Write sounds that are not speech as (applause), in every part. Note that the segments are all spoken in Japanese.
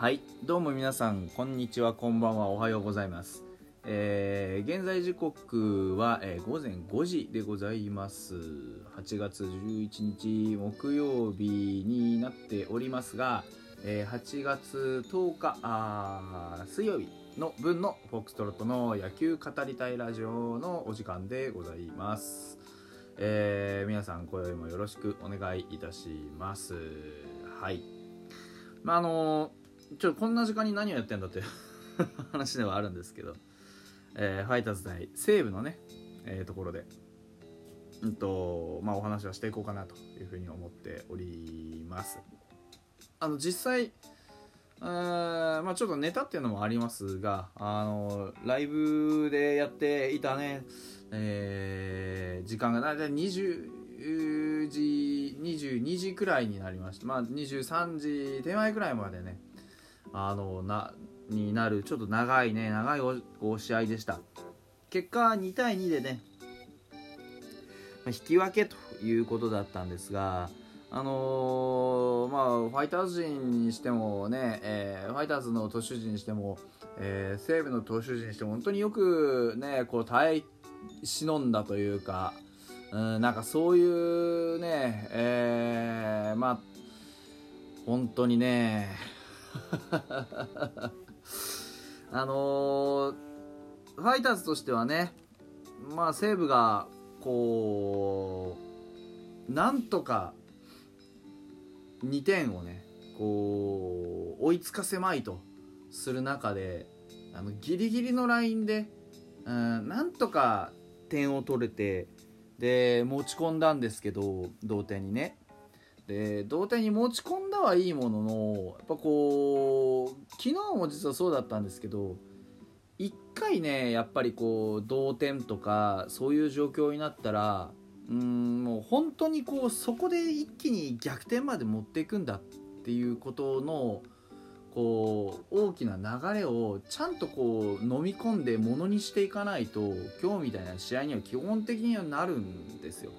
はい。どうも皆さんこんにちはこんばんはおはようございます。えー現在時刻は、えー午前5時でございます。8月11日木曜日になっておりますが、えー8月10日あ水曜日の分のフォックストロットの野球語りたいラジオのお時間でございます。えー皆さん今宵もよろしくお願いいたします。はい。まああのちょこんな時間に何をやってんだっていう (laughs) 話ではあるんですけど、えーファイターズ対西武のね、えーところでうんとまあお話はしていこうかなというふうに思っております。あの実際えーまあ、ちょっとネタっていうのもありますがあのライブでやっていたね、えー時間が大体20時22時くらいになりました。まあ23時手前くらいまでねあのなになるちょっと長いね長いおお試合でした。結果2対2でね引き分けということだったんですがあのーまあファイターズ陣にしてもね、えーファイターズの投手陣にしても、えー西武の投手陣にしても本当によくねこう耐え忍んだというか、うん、なんかそういうね、えーまあ本当にね (laughs) あのーファイターズとしてはねまあ西武がこうなんとか2点をねこう追いつかせまいとする中であのギリギリのラインで、うん、なんとか点を取れてで持ち込んだんですけど同点にね。で同点に持ち込んはいいもののやっぱこう昨日も実はそうだったんですけど1回ねやっぱりこう同点とかそういう状況になったらうんもう本当にこうそこで一気に逆転まで持っていくんだっていうことのこう大きな流れをちゃんとこう飲み込んでものにしていかないと今日みたいな試合には基本的にはなるんですよ。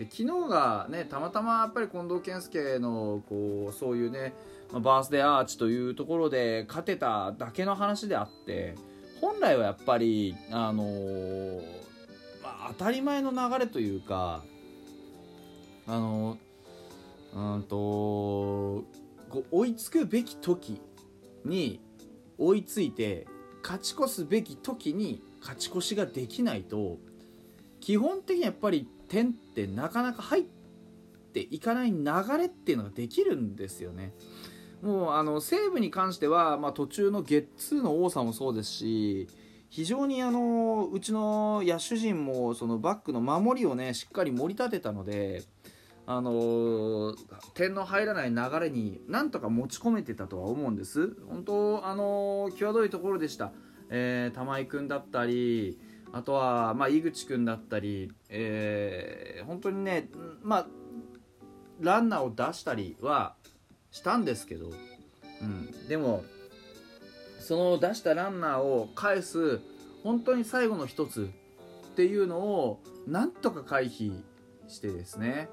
で昨日がねたまたまやっぱり近藤健介のこうそういうね、まバースデーアーチというところで勝てただけの話であって本来はやっぱりあのーまあ、当たり前の流れというかあのうんとこう追いつくべき時に追いついて勝ち越すべき時に勝ち越しができないと基本的にやっぱり点ってなかなか入っていかない流れっていうのができるんですよね。もうあの西武に関しては、まあ、途中のゲッツーの多さもそうですし非常にあのうちの野手陣もそのバックの守りをねしっかり盛り立てたので、あの点の入らない流れになんとか持ち込めてたとは思うんです本当あの際どいところでした、えー玉井君だったりあとは、まあ、井口君だったり、えー本当にね、まあ、ランナーを出したりはしたんですけど、うん、でもその出したランナーを返す本当に最後の一つっていうのをなんとか回避してですね。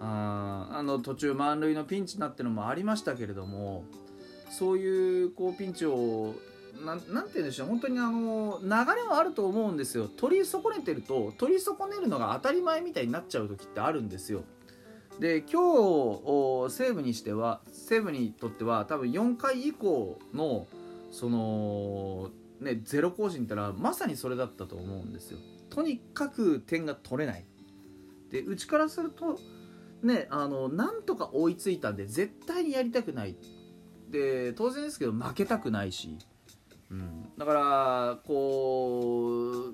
ああの途中満塁のピンチになってのもありましたけれどもそういうこうピンチをなんなんて言うんでしょう。本当にあの流れはあると思うんですよ。取り損ねてると取り損ねるのが当たり前みたいになっちゃう時ってあるんですよ。で今日西武にしては西武にとっては多分4回以降のそのねゼロ更新ってのはまさにそれだったと思うんですよ。とにかく点が取れない。でうちからするとねあのなんとか追いついたんで絶対にやりたくない。で当然ですけど負けたくないし、だからこ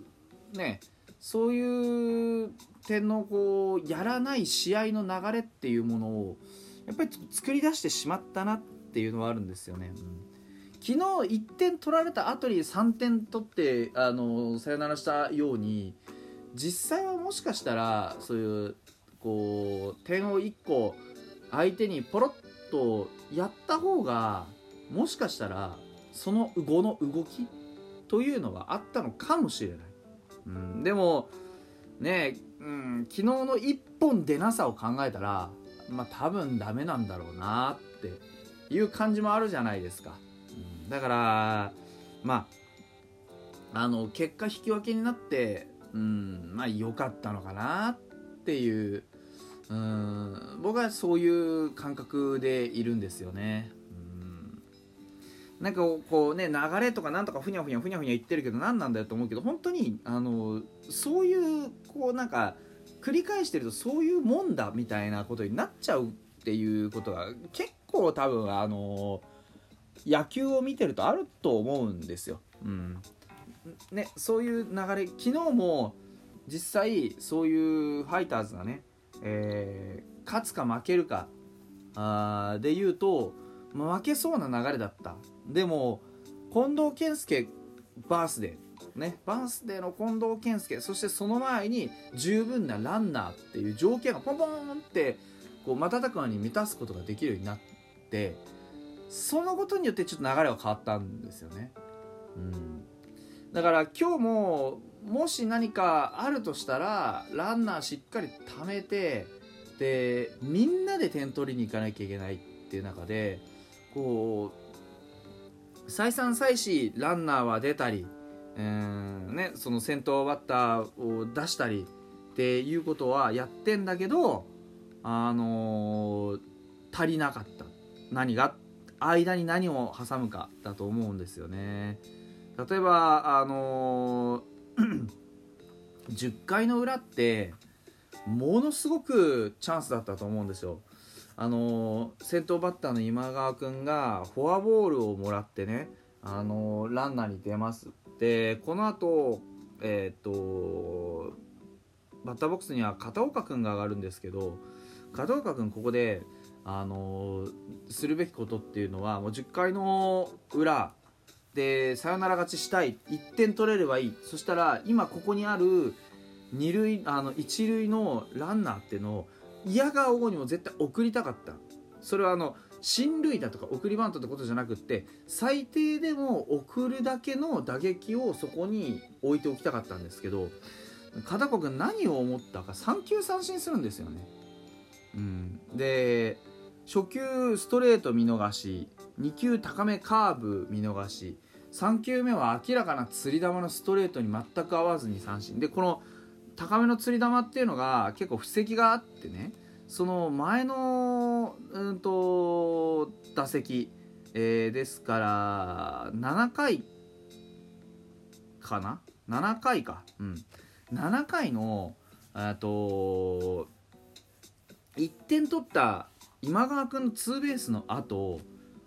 うねそういう点のこうやらない試合の流れっていうものをやっぱり作り出してしまったなっていうのはあるんですよね。うん昨日1点取られた後に3点取ってあのサヨナラしたように実際はもしかしたらそういうこう点を1個相手にポロッとやった方がもしかしたらその後の動きというのがあったのかもしれない。うん、でもねうん、昨日の1本出なさを考えたらまあ多分ダメなんだろうなっていう感じもあるじゃないですか、うん、だからまああの結果引き分けになってうんまあ良かったのかなっていううん僕はそういう感覚でいるんですよね。なんかこうね流れとかなんとかふにゃふにゃふにゃふにゃ言ってるけど何なんだよと思うけど本当にあのそういうこうなんか繰り返してるとそういうもんだみたいなことになっちゃうっていうことが結構多分あの野球を見てるとあると思うんですよ。うんね、そういう流れ昨日も実際そういうファイターズがね、えー、勝つか負けるかあで言うと負けそうな流れだったでも近藤健介バースデーねバースデーの近藤健介そしてその前に十分なランナーっていう条件がポンポンってこう瞬く間に満たすことができるようになってそのことによってちょっと流れが変わったんですよね。うん、だから今日ももし何かあるとしたらランナーしっかり貯めてでみんなで点取りに行かなきゃいけないっていう中でこう再三再四ランナーは出たり、えーね、その先頭バッターを出したりっていうことはやってんだけど、あのー、足りなかった何が？間に何を挟むかだと思うんですよね。例えば、あのー、(coughs) 10回の裏ってものすごくチャンスだったと思うんですよ。あの先頭バッターの今川君がフォアボールをもらってね、あのランナーに出ます。でこの後えっ、とバッターボックスには片岡君が上がるんですけど片岡君ここで、あのするべきことっていうのはもう10回の裏でサヨナラ勝ちしたい1点取れればいい。そしたら今ここにある二塁あの一塁のランナーっていうのを嫌がおうにも絶対送りたかった。それはあの進塁打とか送りバントってことじゃなくって最低でも送るだけの打撃をそこに置いておきたかったんですけど片子君何を思ったか3球三振するんですよね。うん、で初球ストレート見逃し2球高めカーブ見逃し3球目は明らかな釣り球のストレートに全く合わずに三振。でこの高めの釣り球っていうのが結構布石があってねその前の、うんと、打席、えー、ですから7回かな？7回か。うん。7回のと1点取った今川君のツーベースの後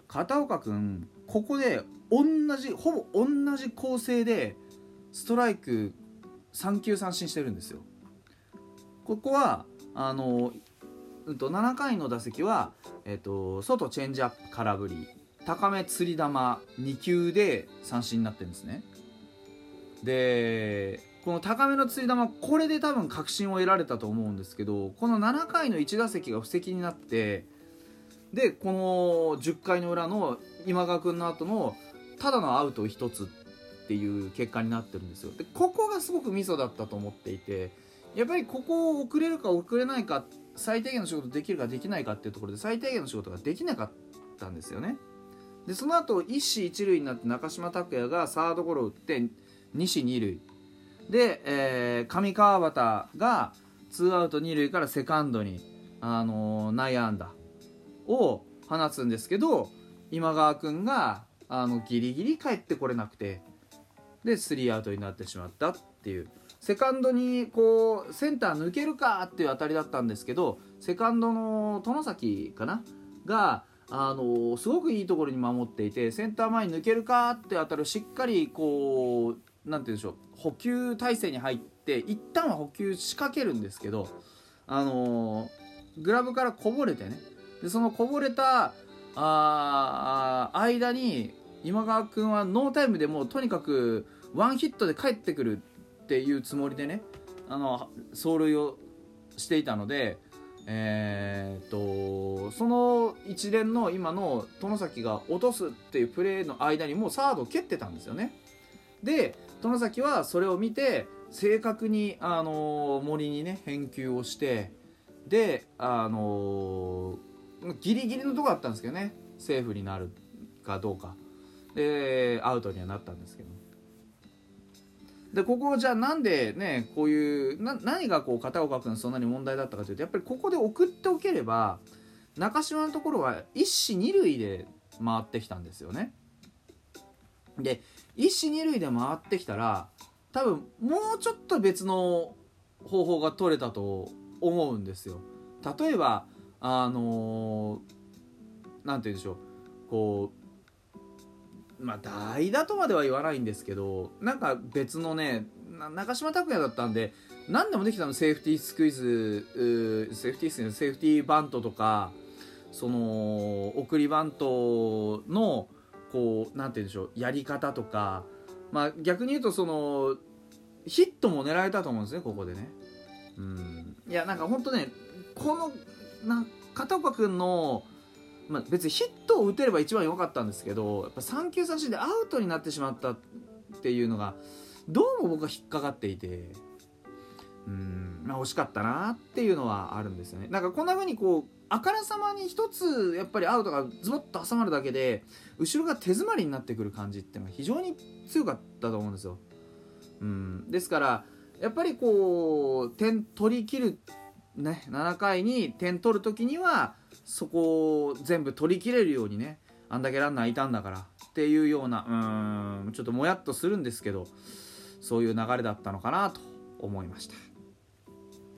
片岡君ここで同じほぼ同じ構成でストライク3球三振してるんですよ。ここはあの、うんと、7回の打席は、えっと、外チェンジアップ空振り高め釣り球2球で三振になってるんですね。でこの高めの釣り球これで多分確信を得られたと思うんですけどこの7回の1打席が布石になってでこの10回の裏の今川君の後のただのアウト1つっていう結果になってるんですよ。でここがすごくミソだったと思っていてやっぱりここを遅れるか遅れないか最低限の仕事できるかできないかっていうところで最低限の仕事ができなかったんですよね。でその後一死一塁になって中島拓也がサードゴロを打って二死二塁。で、えー、上川端がツーアウト二塁からセカンドに、あのー、内野安打を放つんですけど今川君があのギリギリ帰ってこれなくて。でスリーアウトになってしまったっていう。セカンドにこうセンター抜けるかっていう当たりだったんですけどセカンドの外崎かな？があのすごくいいところに守っていてセンター前に抜けるかって当たるしっかりこうなんて言うんでしょう補給体制に入って一旦は補給仕掛けるんですけどあのグラブからこぼれてね。でそのこぼれたあ間に今川君はノータイムでもうとにかくワンヒットで帰ってくるっていうつもりでねあの走塁をしていたので、えー、っとその一連の今の外崎が落とすっていうプレーの間にもうサードを蹴ってたんですよね。で外崎はそれを見て正確に、あの森にね返球をしてで、あのギリギリのとこだったんですけどね。セーフになるかどうか。でアウトにはなったんですけど。でここじゃあなんでねこういうな何がこう片岡君そんなに問題だったかというとやっぱりここで送っておければ中島のところは一死二塁で回ってきたんですよね。で一死二塁で回ってきたら多分もうちょっと別の方法が取れたと思うんですよ。例えばあの何、て言うんでしょうこうまあ代打とまでは言わないんですけどなんか別のね中島拓也だったんで何でもできたのセーフティースクイズセーフティースクイズセーフティーバントとかその送りバントのこうなんて言うんでしょうやり方とかまあ逆に言うとそのヒットも狙えたと思うんですねここでね。うん。いやなんか本当ねこのな片岡君の、まあ、別にヒットを打てれば一番良かったんですけどやっぱ3球三振でアウトになってしまったっていうのがどうも僕は引っかかっていてうんまあ惜しかったなっていうのはあるんですよねなんかこんな風にこうあからさまに一つやっぱりアウトがズボッと挟まるだけで後ろが手詰まりになってくる感じっていうのは非常に強かったと思うんですよ。うん、ですからやっぱりこう点取り切る、ね、7回に点取る時にはそこを全部取り切れるようにねあんだけランナーいたんだからっていうようなうんちょっともやっとするんですけどそういう流れだったのかなと思いました。